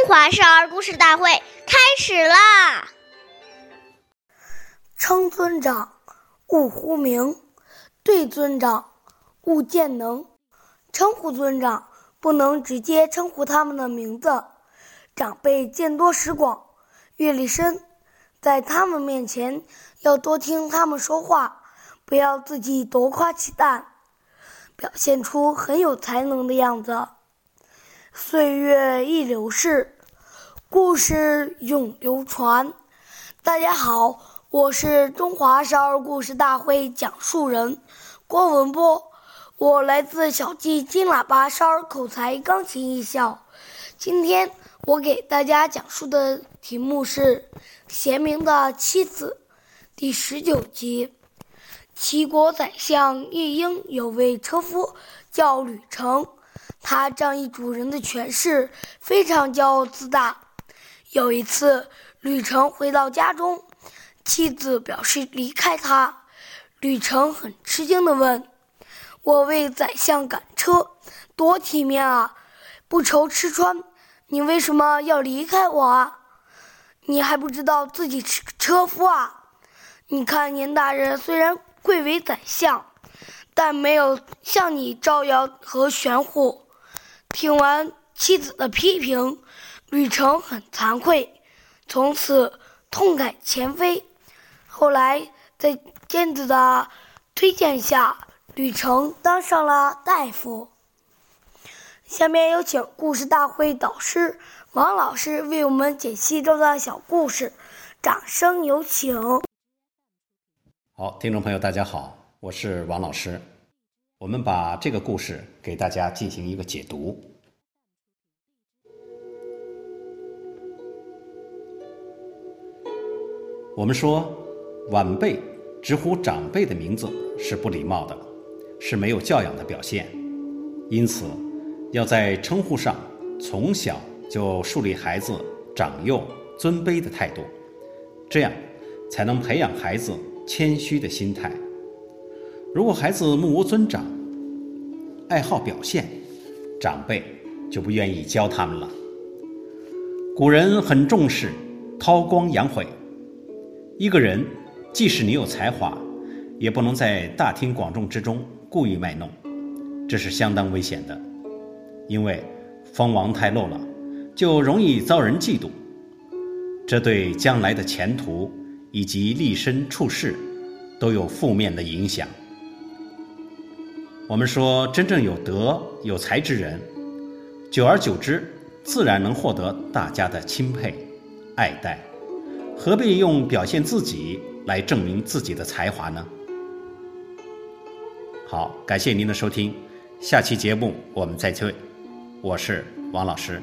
中华少儿故事大会开始啦！称尊长，勿呼名；对尊长，勿见能。称呼尊长，不能直接称呼他们的名字。长辈见多识广，阅历深，在他们面前要多听他们说话，不要自己夺夸其淡，表现出很有才能的样子。岁月易流逝，故事永流传。大家好，我是中华少儿故事大会讲述人郭文波，我来自小季金喇叭少儿口才钢琴艺校。今天我给大家讲述的题目是《贤明的妻子》第十九集。齐国宰相晏婴有位车夫叫吕成。他仗义主人的权势，非常骄傲自大。有一次，吕成回到家中，妻子表示离开他。吕成很吃惊地问：“我为宰相赶车，多体面啊，不愁吃穿，你为什么要离开我啊？你还不知道自己是车夫啊？你看年大人虽然贵为宰相，但没有像你招摇和玄乎。”听完妻子的批评，吕成很惭愧，从此痛改前非。后来在尖子的推荐下，吕成当上了大夫。下面有请故事大会导师王老师为我们解析这段小故事，掌声有请。好，听众朋友，大家好，我是王老师。我们把这个故事给大家进行一个解读。我们说，晚辈直呼长辈的名字是不礼貌的，是没有教养的表现。因此，要在称呼上从小就树立孩子长幼尊卑的态度，这样才能培养孩子谦虚的心态。如果孩子目无尊长，爱好表现，长辈就不愿意教他们了。古人很重视韬光养晦，一个人即使你有才华，也不能在大庭广众之中故意卖弄，这是相当危险的。因为锋芒太露了，就容易遭人嫉妒，这对将来的前途以及立身处世都有负面的影响。我们说，真正有德有才之人，久而久之，自然能获得大家的钦佩、爱戴，何必用表现自己来证明自己的才华呢？好，感谢您的收听，下期节目我们再会，我是王老师。